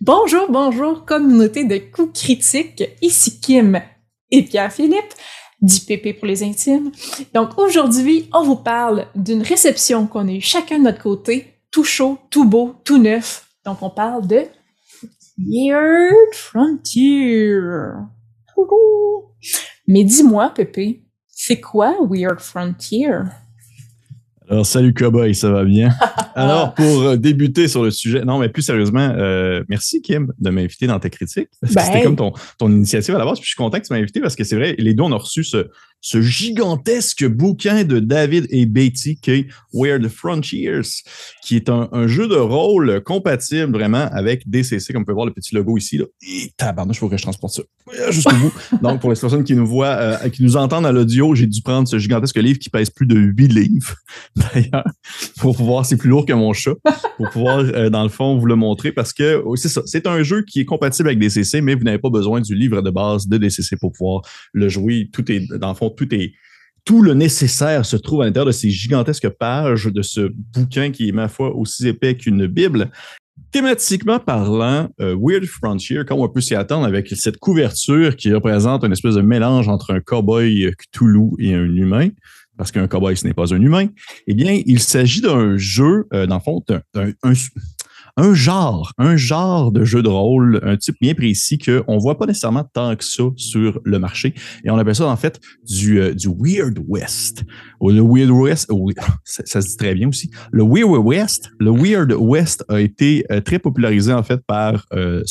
Bonjour, bonjour, communauté de coups critiques. Ici Kim et Pierre-Philippe, dit Pépé pour les intimes. Donc aujourd'hui, on vous parle d'une réception qu'on a eu chacun de notre côté, tout chaud, tout beau, tout neuf. Donc on parle de Weird Frontier. Mais dis-moi, Pépé, c'est quoi Weird Frontier? Alors, salut Cowboy, ça va bien? Alors, pour euh, débuter sur le sujet, non, mais plus sérieusement, euh, merci Kim de m'inviter dans ta critique. Ben. C'était comme ton, ton initiative à la base. Puis je suis content que tu m'aies invité parce que c'est vrai, les deux, on a reçu ce, ce gigantesque bouquin de David et Beatty qui est Weird Frontiers, qui est un, un, jeu de rôle compatible vraiment avec DCC, comme vous pouvez voir le petit logo ici. Là. Et tabarnouche, il faut que je transporte ça jusqu'au bout. Donc, pour les personnes qui nous voient, euh, qui nous entendent à l'audio, j'ai dû prendre ce gigantesque livre qui pèse plus de 8 livres, d'ailleurs, pour pouvoir, c'est plus lourd que mon chat, pour pouvoir, euh, dans le fond, vous le montrer parce que oh, c'est ça, c'est un jeu qui est compatible avec DCC, mais vous n'avez pas besoin du livre de base de DCC pour pouvoir le jouer. Tout est, dans le fond, tout le nécessaire se trouve à l'intérieur de ces gigantesques pages de ce bouquin qui est, ma foi, aussi épais qu'une Bible. Thématiquement parlant, euh, Weird Frontier, comme on peut s'y attendre avec cette couverture qui représente une espèce de mélange entre un cowboy Cthulhu et un humain, parce qu'un cowboy, ce n'est pas un humain, eh bien, il s'agit d'un jeu, euh, dans le fond, un un genre, un genre de jeu de rôle, un type bien précis qu'on ne voit pas nécessairement tant que ça sur le marché. Et on appelle ça en fait du, euh, du Weird West. Le Weird West, ça, se dit très bien aussi. Le Weird West, le Weird West a été euh, très popularisé en fait par euh,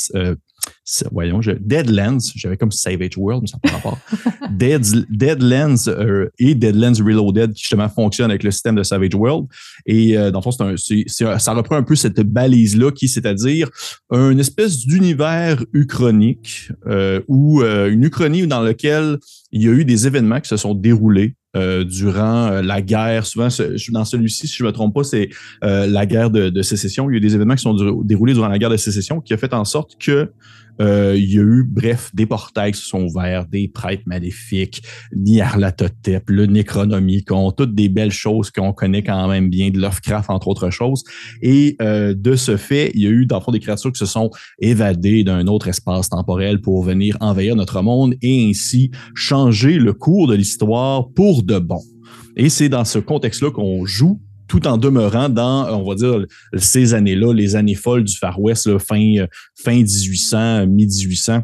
voyons, je, Deadlands, j'avais comme Savage World, mais ça n'a pas rapport. Dead, Deadlands euh, et Deadlands Reloaded qui justement fonctionnent avec le système de Savage World. Et euh, dans le fond, c'est un, ça reprend un peu cette balise-là qui, c'est-à-dire une espèce d'univers uchronique euh, ou euh, une uchronie dans lequel il y a eu des événements qui se sont déroulés euh, durant euh, la guerre. Souvent, dans celui-ci, si je ne me trompe pas, c'est euh, la guerre de, de, sécession. Il y a eu des événements qui sont déroulés durant la guerre de sécession qui a fait en sorte que euh, il y a eu, bref, des portails qui se sont ouverts, des prêtres maléfiques, Nyarlathotep, le Necronomicon, toutes des belles choses qu'on connaît quand même bien de Lovecraft, entre autres choses. Et euh, de ce fait, il y a eu, dans le fond, des créatures qui se sont évadées d'un autre espace temporel pour venir envahir notre monde et ainsi changer le cours de l'histoire pour de bon. Et c'est dans ce contexte-là qu'on joue tout en demeurant dans, on va dire, ces années-là, les années folles du Far West, là, fin, fin 1800, mi-1800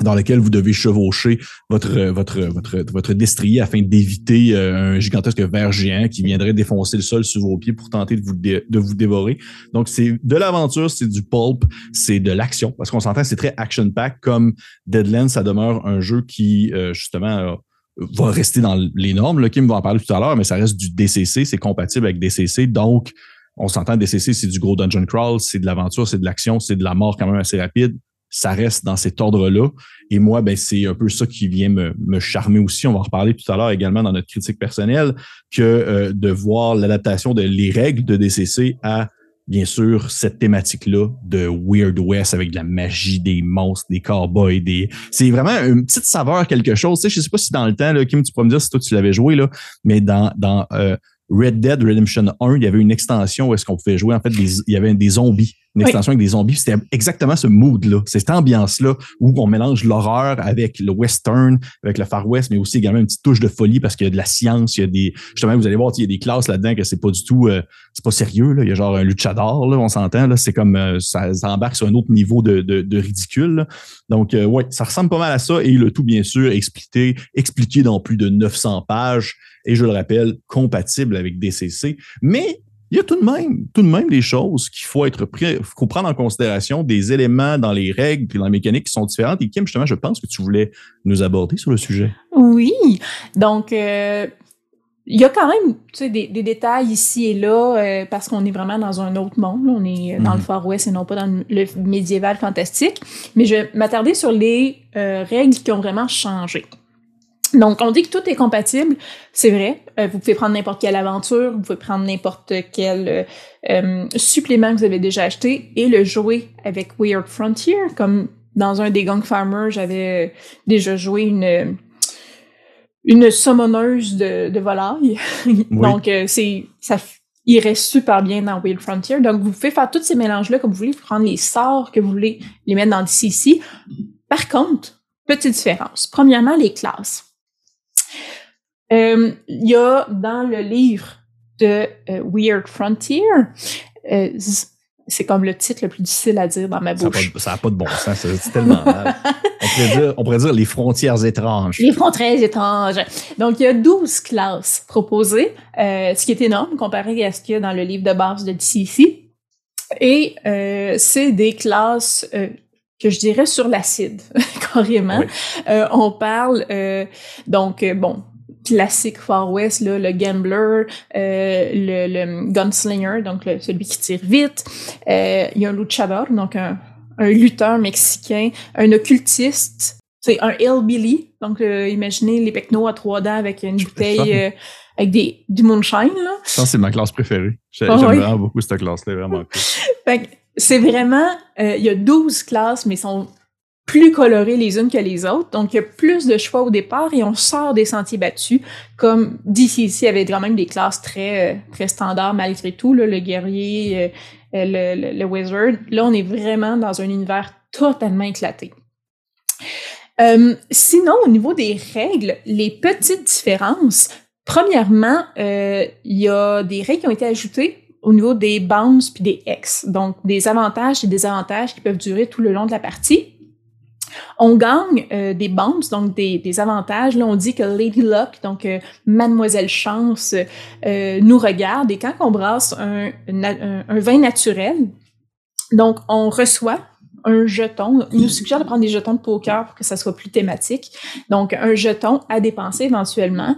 dans lequel vous devez chevaucher votre votre votre votre destrier afin d'éviter un gigantesque ver géant qui viendrait défoncer le sol sous vos pieds pour tenter de vous dévorer. Donc c'est de l'aventure, c'est du pulp, c'est de l'action parce qu'on s'entend c'est très action pack comme Deadlands, ça demeure un jeu qui justement va rester dans les normes. Là, Kim va en parler tout à l'heure, mais ça reste du DCC, c'est compatible avec DCC. Donc, on s'entend, DCC, c'est du gros dungeon crawl, c'est de l'aventure, c'est de l'action, c'est de la mort quand même assez rapide. Ça reste dans cet ordre-là. Et moi, ben, c'est un peu ça qui vient me, me, charmer aussi. On va en reparler tout à l'heure également dans notre critique personnelle, que euh, de voir l'adaptation de les règles de DCC à bien sûr, cette thématique-là de Weird West avec de la magie, des monstres, des cowboys, des. C'est vraiment une petite saveur, quelque chose. Tu sais, je sais pas si dans le temps, Kim, tu pourrais me dire si toi tu l'avais joué, mais dans, euh, Red Dead Redemption 1, il y avait une extension où est-ce qu'on pouvait jouer, en fait, il y avait des zombies une extension oui. avec des zombies. C'était exactement ce mood-là, cette ambiance-là où on mélange l'horreur avec le western, avec le Far West, mais aussi également une petite touche de folie parce qu'il y a de la science, il y a des. Justement, vous allez voir, il y a des classes là-dedans que c'est pas du tout. Euh, c'est pas sérieux. Là. Il y a genre un luchador, là, on s'entend. Là. C'est comme euh, ça, ça, embarque sur un autre niveau de, de, de ridicule. Là. Donc, euh, ouais, ça ressemble pas mal à ça. Et le tout, bien sûr, expliqué, expliqué dans plus de 900 pages. Et je le rappelle, compatible avec DCC. Mais il y a tout de même, tout de même des choses qu'il faut être pris, faut prendre en considération, des éléments dans les règles et dans la mécanique qui sont différentes. Et Kim, justement, je pense que tu voulais nous aborder sur le sujet. Oui. Donc, euh, il y a quand même tu sais, des, des détails ici et là euh, parce qu'on est vraiment dans un autre monde. On est dans le Far West et non pas dans le médiéval fantastique. Mais je vais m'attarder sur les euh, règles qui ont vraiment changé. Donc, on dit que tout est compatible, c'est vrai. Euh, vous pouvez prendre n'importe quelle aventure, vous pouvez prendre n'importe quel euh, euh, supplément que vous avez déjà acheté et le jouer avec Weird Frontier. Comme dans un des Gang Farmers, j'avais déjà joué une une summoneuse de, de volaille. Oui. Donc, c'est ça il reste super bien dans Weird Frontier. Donc, vous pouvez faire tous ces mélanges-là comme vous voulez, prendre les sorts que vous voulez, les mettre dans DCC. Par contre, petite différence. Premièrement, les classes. Euh, il y a dans le livre de euh, Weird Frontier, euh, c'est comme le titre le plus difficile à dire dans ma bouche. Ça n'a pas, de bon sens, c'est tellement mal. On pourrait, dire, les frontières étranges. Les frontières étranges. Donc, il y a 12 classes proposées, ce qui est énorme comparé à ce qu'il y a dans le livre de base de DCC. Et euh, c'est des classes que je dirais sur l'acide, carrément. on parle, donc, bon, classique Far West, là, le gambler, euh, le, le, gunslinger, donc celui qui tire vite. Euh, il y a un luchador, donc un, un lutteur mexicain, un occultiste, c'est un hillbilly, donc euh, imaginez les pecnos à trois dents avec une bouteille euh, avec des, du moonshine. Là. Ça, c'est ma classe préférée. J'aime ah vraiment beaucoup cette classe-là, vraiment cool. c'est vraiment, il y a 12 classes, mais ils sont plus colorées les unes que les autres. Donc, il y a plus de choix au départ et on sort des sentiers battus. Comme DCC avait quand même des classes très, euh, très standards malgré tout, là, le guerrier, euh, euh, le, le, wizard. Là, on est vraiment dans un univers totalement éclaté. sinon, au niveau des règles, les petites différences, premièrement, il y a des règles qui ont été ajoutées au niveau des bounds puis des X. Donc, des avantages et des désavantages qui peuvent durer tout le long de la partie. On gagne euh, des bounces, donc des, avantages. Là, on dit que Lady Luck, donc euh, Mademoiselle Chance, euh, nous regarde et quand on brasse un, vin naturel, donc on reçoit un jeton. Il nous suggère de prendre des jetons de poker pour que ça soit plus thématique. Donc, un jeton à dépenser éventuellement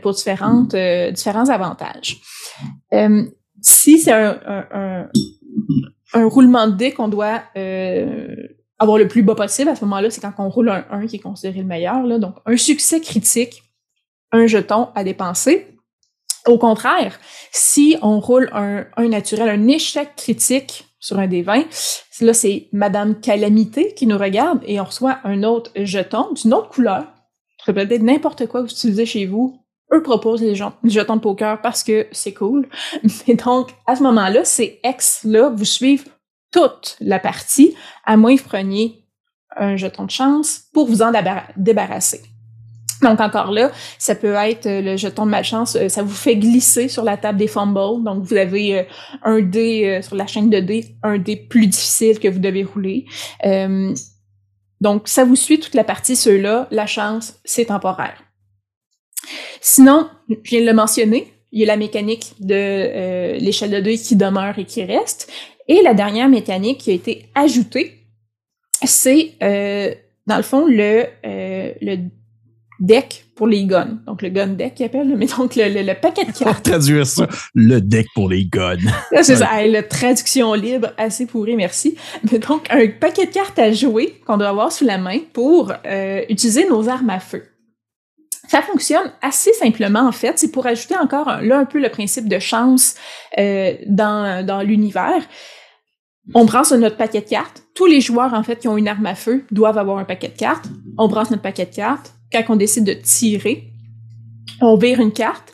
pour différentes, différents avantages. si c'est un, un, un, roulement de dés qu'on doit avoir le plus bas possible, à ce moment-là, c'est quand on roule un 1 qui est considéré le meilleur. Là. Donc, un succès critique, un jeton à dépenser. Au contraire, si on roule un, un naturel, un échec critique sur un des 20, là, c'est Madame Calamité qui nous regarde et on reçoit un autre jeton d'une autre couleur. Ça peut être n'importe quoi que vous utilisez chez vous. Eux proposent les jetons de poker parce que c'est cool. Mais donc, à ce moment-là, ces ex-là vous suivent toute la partie, à moins que vous preniez un jeton de chance pour vous en débarrasser. Donc encore là, ça peut être euh, le jeton de malchance, euh, ça vous fait glisser sur la table des fumbles. Donc vous avez euh, un dé sur la chaîne de dés, un dé plus difficile que vous devez rouler. donc ça vous suit toute la partie, ceux-là, la chance, c'est temporaire. Sinon, je viens de le mentionner, il y a la mécanique de l'échelle de dés qui demeure et qui reste. Et la dernière mécanique qui a été ajoutée, c'est euh, dans le fond le, euh, le deck pour les guns. Donc le gun deck qui appelle, mais donc le, le, paquet de cartes. traduire ça, le deck pour les guns. c'est ça, la traduction libre, assez pourrie, merci. Mais donc un paquet de cartes à jouer qu'on doit avoir sous la main pour euh, utiliser nos armes à feu. Ça fonctionne assez simplement en fait. C'est pour ajouter encore là un peu le principe de chance euh, dans, dans l'univers. On brasse notre paquet de cartes. Tous les joueurs en fait qui ont une arme à feu doivent avoir un paquet de cartes. On brasse notre paquet de cartes. Quand on décide de tirer, on vire une carte.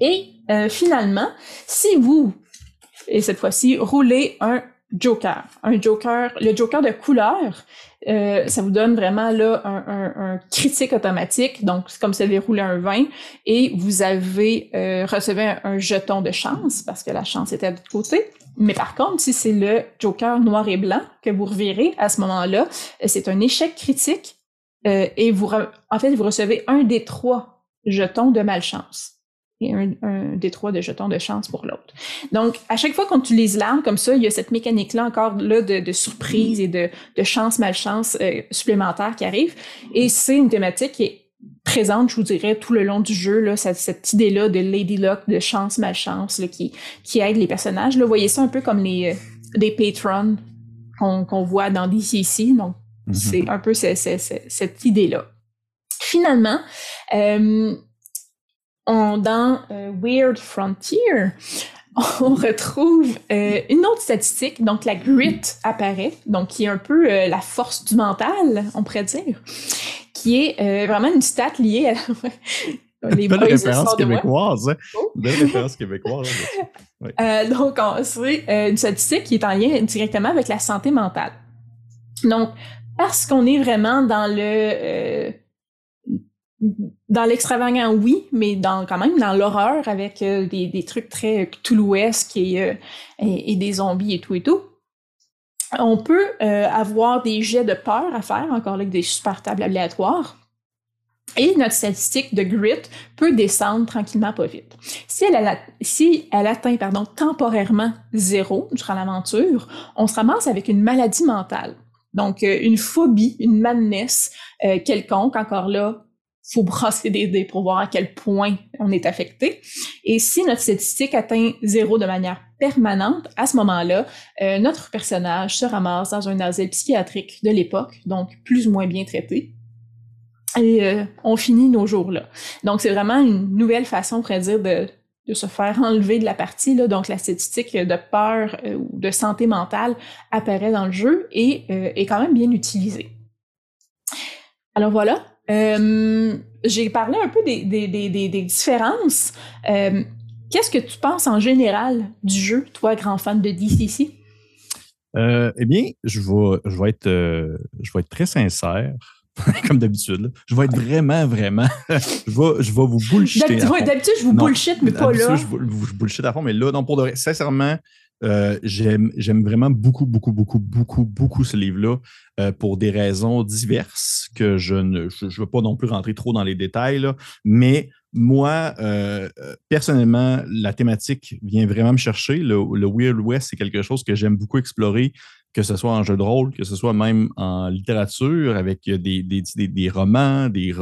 Et euh, finalement, si vous et cette fois-ci roulez un joker, un joker, le joker de couleur, euh, ça vous donne vraiment là un, critique automatique. Donc, c'est comme si vous roulé un 20 et vous avez euh, recevé un, jeton de chance parce que la chance était de l'autre côté. Mais par contre, si c'est le joker noir et blanc que vous revirez à ce moment-là, euh, c'est un échec critique et vous, en fait, vous recevez un des trois jetons de malchance et un, un des trois de jetons de chance pour l'autre. Donc, à chaque fois qu'on utilise l'arme comme ça, il y a cette mécanique-là encore là de, de surprise et de, de chance-malchance euh, supplémentaire qui arrive. Et c'est une thématique qui est présente, je vous dirais, tout le long du jeu, là, cette, cette idée-là de Lady Luck, de chance-malchance, qui, qui aide les personnages. Là, vous voyez ça un peu comme les, euh, des patrons qu'on qu'on voit dans DCC. Donc, mm-hmm. c'est un peu cette idée-là. Finalement, euh, dans euh, Weird Frontier, on retrouve euh, une autre statistique, donc la grit apparaît, donc qui est un peu euh, la force du mental, on pourrait dire, qui est vraiment une stat liée à Les moi. québécoise. Hein? Oh. Belle référence québécoise. hein, Euh, donc, on- c'est une statistique qui est en lien directement avec la santé mentale. Donc, parce qu'on est vraiment dans le dans l'extravagant, oui, mais dans quand même dans l'horreur avec euh, des, des trucs très Cthulhuesques et, euh, et, des zombies et tout et tout. On peut euh, avoir des jets de peur à faire, encore là, des super tables aléatoires. Et notre statistique de grit peut descendre tranquillement, pas vite. Si elle, a- si elle atteint pardon, temporairement zéro durant l'aventure, on se ramasse avec une maladie mentale. Donc, euh, une phobie, une madness euh, quelconque, encore là, faut brasser des dés pour voir à quel point on est affecté. Et si notre statistique atteint zéro de manière permanente, à ce moment-là, euh, notre personnage se ramasse dans un asile psychiatrique de l'époque, donc plus ou moins bien traité. Et euh, on finit nos jours là. Donc, c'est vraiment une nouvelle façon, on pourrait dire, de, de se faire enlever de la partie. Là. Donc, la statistique de peur euh, ou de santé mentale apparaît dans le jeu et euh, est quand même bien utilisée. Alors voilà. Euh, J'ai parlé un peu des, des, des, des, différences. Euh, Qu'est-ce que tu penses en général du jeu, toi, grand fan de DCC? Euh, eh bien, je vais, je vais être, je vais être très sincère, comme d'habitude. Je vais être vraiment, vraiment. je vais, je vais vous bullshiter. D'habitude, je vous bullshit, mais pas là. Je, vous- je bullshit à fond, mais là, non, pour de vrai, sincèrement, euh, j'aime vraiment beaucoup, beaucoup, beaucoup, beaucoup, beaucoup ce livre-là euh, pour des raisons diverses que je ne je, veux pas non plus rentrer trop dans les détails, là, mais moi, euh, personnellement, la thématique vient vraiment me chercher. Le, le Weird West, c'est quelque chose que j'aime beaucoup explorer, que ce soit en jeu de rôle, que ce soit même en littérature, avec des, des, des, des romans, des,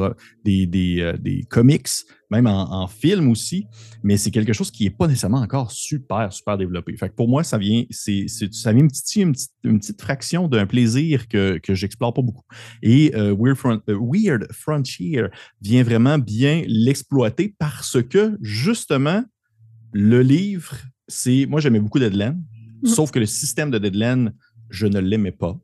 des, des, euh, des comics, même en, en film aussi. Mais c'est quelque chose qui n'est pas nécessairement encore super, super développé. Fait que pour moi, ça vient, c'est, ça vient me titiller une petite, une petite fraction d'un plaisir que, que j'explore pas beaucoup. Et euh, Weird, Front- euh, Weird Frontier vient vraiment bien l'exploiter parce que, justement, le livre, c'est. Moi, j'aimais beaucoup Deadland, Mhm. sauf que le système de Deadland, je ne l'aimais pas.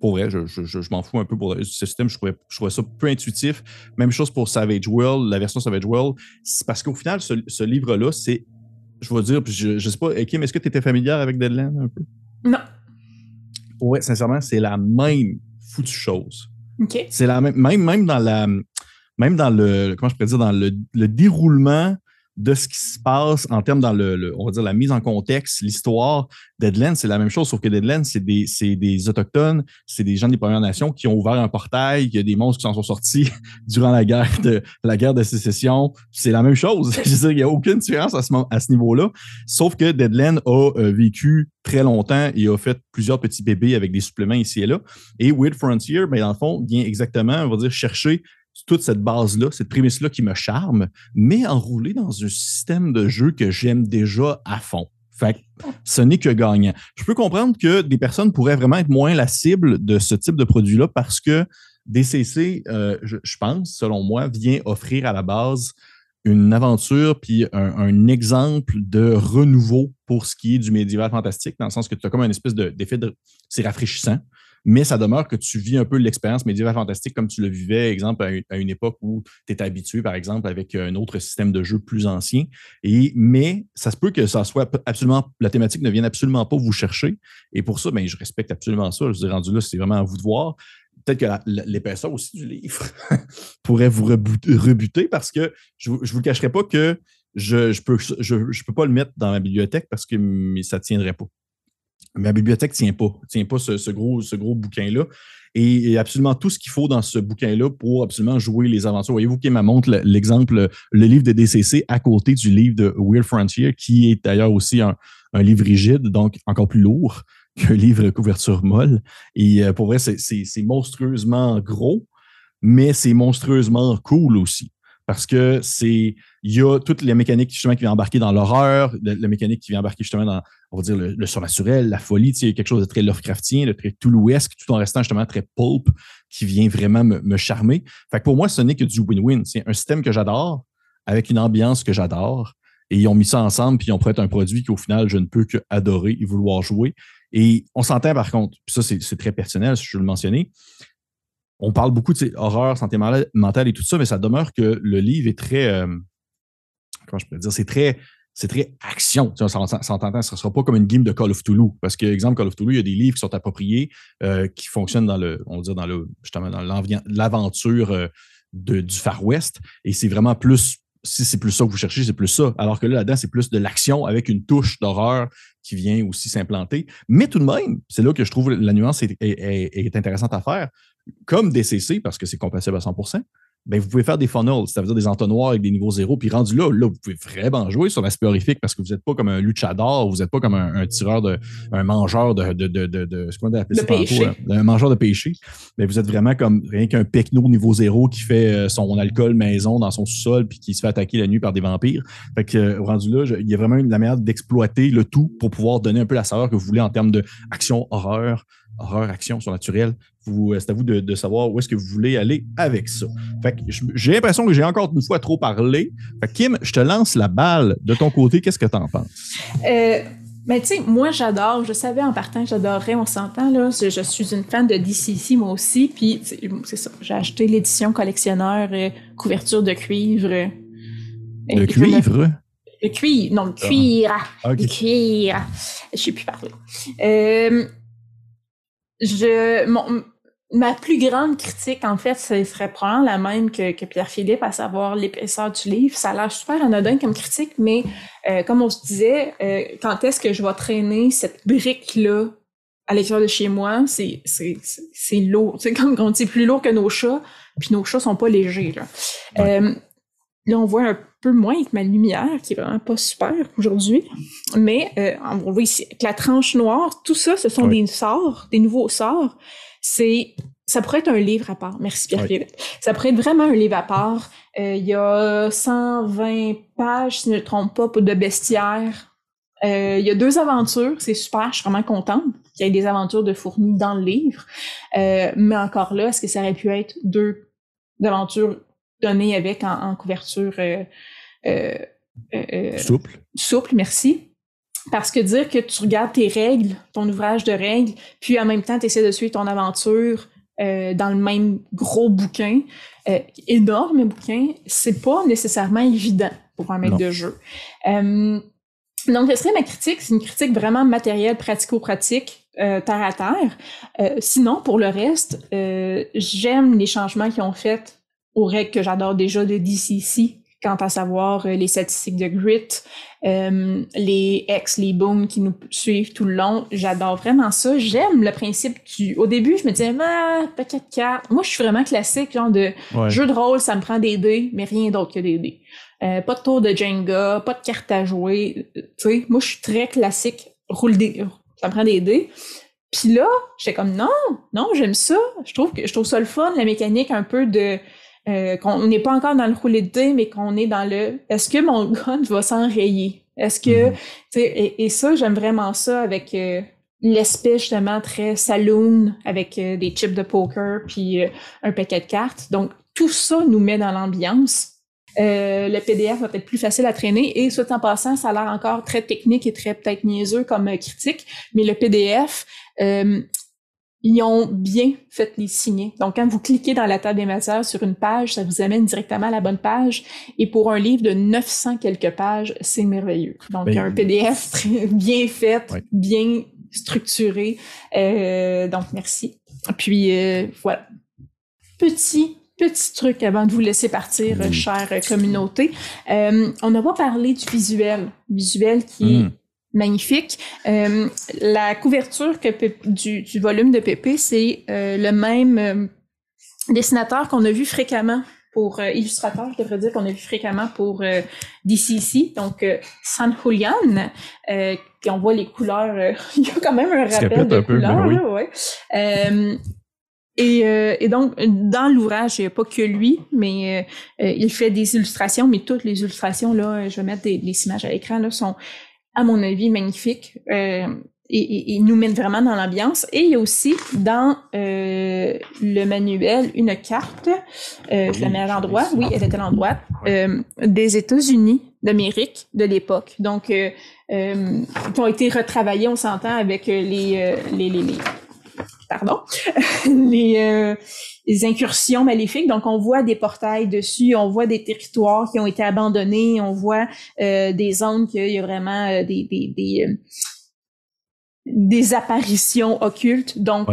Pour vrai, je, je- je- je m'en fous un peu pour ce système. Je trouvais, je trouvais ça peu intuitif. Même chose pour Savage World, la version Savage World. C'est parce qu'au final, ce, ce livre-là, c'est. Je vais dire, je, je sais pas, Kim, est-ce que tu étais familière avec Deadland un peu? Non. Ouais, sincèrement, c'est la même foutue chose. OK. C'est la même, même, même dans la, même dans le, comment je pourrais dire, dans le, le déroulement de ce qui se passe en termes dans le, la mise en contexte, l'histoire. Deadland, c'est la même chose, sauf que Deadland, c'est des, Autochtones, c'est des gens des Premières Nations qui ont ouvert un portail, il y a des monstres qui s'en sont sortis durant la guerre de, sécession. C'est la même chose. Je veux dire, il n'y a aucune différence à ce, niveau-là. Sauf que Deadland a euh, vécu très longtemps et a fait plusieurs petits bébés avec des suppléments ici et là. Et Weird Frontier, ben, dans le fond, vient exactement, on va dire, chercher toute cette base-là, cette prémisse-là qui me charme, mais enroulée dans un système de jeu que j'aime déjà à fond. Fait que ce n'est que gagnant. Je peux comprendre que des personnes pourraient vraiment être moins la cible de ce type de produit-là parce que DCC, euh, je, pense, selon moi, vient offrir à la base une aventure puis un, exemple de renouveau pour ce qui est du médiéval fantastique, dans le sens que tu as comme une espèce de- d'effet de. C'est rafraîchissant, mais ça demeure que tu vis un peu l'expérience médiévale fantastique comme tu le vivais, exemple, à une, époque où tu étais habitué, par exemple, avec un autre système de jeu plus ancien. Et, mais ça se peut que ça soit absolument. La thématique ne vienne absolument pas vous chercher. Et pour ça, ben, je respecte absolument ça. Je vous ai rendu là, c'est vraiment à vous de voir peut-être que l'épaisseur aussi du livre pourrait vous rebuter, parce que je ne vous, cacherai pas que je ne je peux, peux pas le mettre dans ma bibliothèque parce que ça ne tiendrait pas. Ma bibliothèque tient pas, tient pas ce, ce gros, ce gros bouquin-là. Et, et absolument tout ce qu'il faut dans ce bouquin-là pour absolument jouer les aventures. Voyez-vous qui m'a montre le- l'exemple, le livre de DCC à côté du livre de Weird Frontier, qui est d'ailleurs aussi un, un livre rigide, donc encore plus lourd qu'un livre couverture molle. Et euh, pour vrai, c'est monstrueusement gros, mais c'est monstrueusement cool aussi. Parce que c'est. Il y a toutes les mécaniques justement qui viennent embarquer dans l'horreur, la, mécanique qui vient embarquer justement dans, on va dire, le, le surnaturel, la folie. Tu sais, quelque chose de très Lovecraftien, de très Toulouesque, tout en restant justement très pulp, qui vient vraiment me, me charmer. Fait que pour moi, ce n'est que du win-win. C'est un système que j'adore, avec une ambiance que j'adore. Et ils ont mis ça ensemble, puis ils ont prêt un produit qu'au final, je ne peux que adorer et vouloir jouer. Et on s'entend par contre, puis ça, c'est c'est très personnel, si je veux le mentionner. On parle beaucoup de horreur, santé mentale et tout ça, mais ça demeure que le livre est très. Euh, comment je pourrais dire? C'est très. C'est très action. Tu ce ne sera pas comme une game de Call of Toulouse. Parce que, exemple, Call of Toulouse, il y a des livres qui sont appropriés, euh, qui fonctionnent dans le, on va dans le, justement, dans l'aventure euh, du Far West. Et c'est vraiment plus si c'est plus ça que vous cherchez, c'est plus ça. Alors que là, là-dedans, c'est plus de l'action avec une touche d'horreur qui vient aussi s'implanter. Mais tout de même, c'est là que je trouve la nuance est intéressante à faire comme DCC, parce que c'est compatible à 100 ben, vous pouvez faire des funnels, c'est-à-dire des entonnoirs avec des niveaux zéro. Puis rendu là, là, vous pouvez vraiment jouer sur l'aspect horrifique parce que vous n'êtes pas comme un luchador, vous n'êtes pas comme un, tireur de, un mangeur de, de, de, de, ce qu'on appelle ça péché. Hein, un mangeur de péché. Mais vous êtes vraiment comme rien qu'un pecno niveau zéro qui fait euh, son alcool maison dans son sous-sol puis qui se fait attaquer la nuit par des vampires. Fait que euh, rendu là, il y a vraiment une, la manière d'exploiter le tout pour pouvoir donner un peu la saveur que vous voulez en termes de action, horreur, horreur, action surnaturelle. Euh, c'est à vous de, savoir où est-ce que vous voulez aller avec ça. Fait j'ai l'impression que j'ai encore une fois trop parlé. Fait Kim, je te lance la balle de ton côté. Qu'est-ce que tu en penses? Euh, ben, tu sais, moi, j'adore. Je savais en partant que j'adorerais, on s'entend, là. Je, suis une fan de DCC, moi aussi. Puis, c'est ça. J'ai acheté l'édition collectionneur euh, couverture de cuivre. de cuivre? Le cuivre, non, le ah. cuir. Ah, le cuir. Je sais plus parler. Euh, je, mon, ma plus grande critique, en fait, ce serait probablement la même que, que Pierre-Philippe, à savoir l'épaisseur du livre. Ça a l'air super anodin comme critique, mais euh, comme on se disait, euh, quand est-ce que je vais traîner cette brique-là à l'extérieur de chez moi? C'est, c'est, c'est lourd. C'est comme quand on dit plus lourd que nos chats, puis nos chats sont pas légers. Là, euh, là on voit un peu moins avec ma lumière, qui est vraiment pas super aujourd'hui. Mais euh, on voit ici, avec la tranche noire, tout ça, ce sont des sorts, des nouveaux sorts. C'est ça pourrait être un livre à part. Merci Pierre Ça pourrait être vraiment un livre à part. Euh, il y a 120 pages, si je ne me trompe pas, de bestiaire. Euh, il y a deux aventures, c'est super, je suis vraiment contente qu'il y ait des aventures de fournis dans le livre. Euh, mais encore là, est-ce que ça aurait pu être deux aventures données avec en, couverture souple? Souple, merci. Parce que dire que tu regardes tes règles, ton ouvrage de règles, puis en même temps, tu essaies de suivre ton aventure euh, dans le même gros bouquin, euh, énorme bouquin, c'est pas nécessairement évident pour un maître de jeu. Euh, donc, ce serait ma critique. C'est une critique vraiment matérielle, pratico-pratique, terre à terre. sinon, pour le reste, j'aime les changements qu'ils ont fait aux règles que j'adore déjà de DCC, quant à savoir les statistiques de grit, euh, les ex, les booms qui nous suivent tout le long. J'adore vraiment ça. J'aime le principe du... Au début, je me disais, ah, paquet de cartes. Moi, je suis vraiment classique, genre de jeu de rôle, ça me prend des dés, mais rien d'autre que des dés. Euh, pas de tour de Jenga, pas de cartes à jouer. Tu sais, moi, je suis très classique. Roule des... Ça me prend des dés. Puis là, j'étais comme, non, non, j'aime ça. Je trouve que je trouve ça le fun, la mécanique un peu de euh, qu'on n'est pas encore dans le roulé de dés, mais qu'on est dans le est-ce que mon gun va s'enrayer? Est-ce que, mhm. et, et, ça, j'aime vraiment ça avec euh, l'aspect justement très saloon, avec euh, des chips de poker, puis un paquet de cartes. Donc, tout ça nous met dans l'ambiance. le PDF va être plus facile à traîner et soit en passant, ça a l'air encore très technique et très peut-être niaiseux comme critique, mais le PDF, ils ont bien fait les signer. Donc, quand vous cliquez dans la table des matières sur une page, ça vous amène directement à la bonne page. Et pour un livre de 900 quelques pages, c'est merveilleux. Donc, ben, un PDF très bien fait, bien structuré. Euh, donc, merci. Puis, euh, voilà. Petit petit truc avant de vous laisser partir, chère communauté. Euh, on n'a pas parlé du visuel. Visuel qui est hmm magnifique. Euh, la couverture que du, du, volume de Pépé, c'est euh, le même euh, dessinateur qu'on a vu fréquemment pour illustrateur, je devrais dire qu'on a vu fréquemment pour DCC, donc San Julian, qui on voit les couleurs, il y a quand même un rappel de couleurs, là, ouais. Et, et, donc, dans l'ouvrage, il n'y a pas que lui, mais il fait des illustrations, mais toutes les illustrations, là, je vais mettre des, des images à l'écran, là, sont à mon avis, magnifique. Euh, et, nous mène vraiment dans l'ambiance. Et il y a aussi dans euh, le manuel une carte, euh, je la mets à l'endroit, oui, elle est à l'endroit, euh, des États-Unis d'Amérique de l'époque. Donc, qui ont été retravaillés, on s'entend, avec les, les, les, pardon, les, euh, les, incursions maléfiques. Donc, on voit des portails dessus, on voit des territoires qui ont été abandonnés, on voit euh, des zones qu'il y a vraiment euh, des, des, des, des, apparitions occultes. Donc,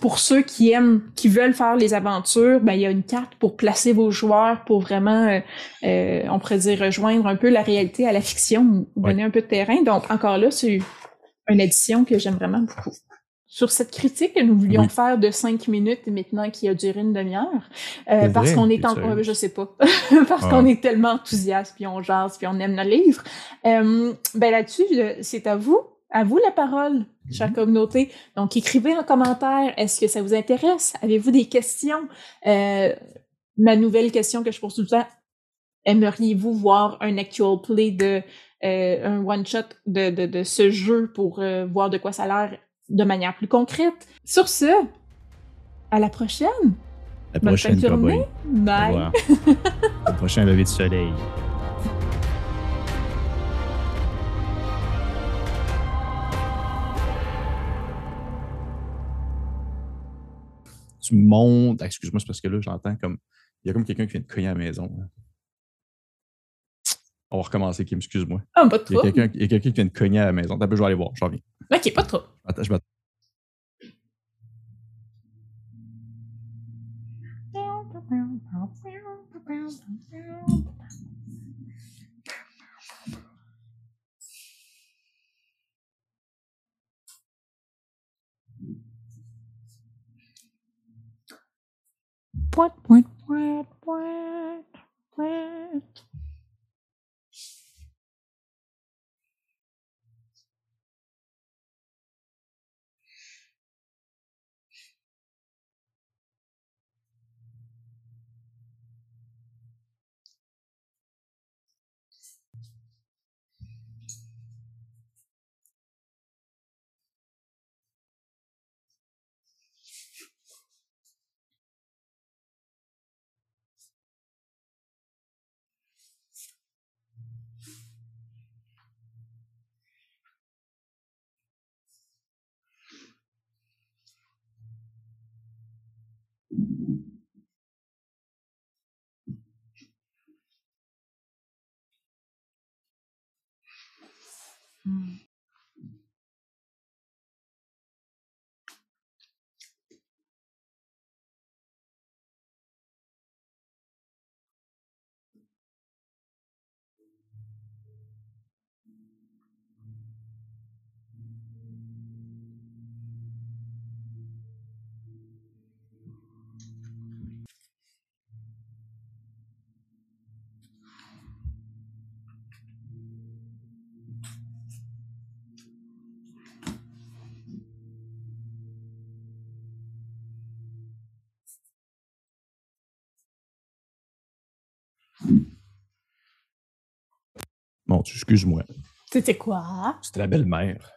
pour ceux qui aiment, qui veulent faire les aventures, ben, il y a une carte pour placer vos joueurs pour vraiment, on pourrait dire, rejoindre un peu la réalité à la fiction, donner un peu de terrain. Donc, encore là, c'est une édition que j'aime vraiment beaucoup sur cette critique que nous voulions faire de cinq minutes maintenant qui a duré une demi-heure euh, parce qu'on est en je sais pas. Parce qu'on ah. est tellement enthousiaste puis on jase puis on aime le livre euh, ben là-dessus c'est à vous à vous la parole chère mhm. communauté. Donc écrivez en commentaire est-ce que ça vous intéresse? Avez-vous des questions? Euh, ma nouvelle question que je pose tout le temps aimeriez-vous voir un actual play de euh, un one shot de, de, de, ce jeu pour euh, voir de quoi ça a l'air de manière plus concrète. Sur ce, à la prochaine. La prochaine journée. Bye. Le prochain lever de soleil. Tu montes. Excuse-moi, c'est parce que là, j'entends comme. Il y a comme quelqu'un qui vient de cogner à la maison. On va recommencer, Kim, excuse-moi. Ah, pas de trop. Il y a quelqu'un qui vient de cogner à la maison. T'as je vais aller voir, je reviens. Ok, pas de trop. Attends, je m'attends. What, what, what, what, what? Mm. Bon, excuse-moi. C'était quoi? C'était la belle-mère.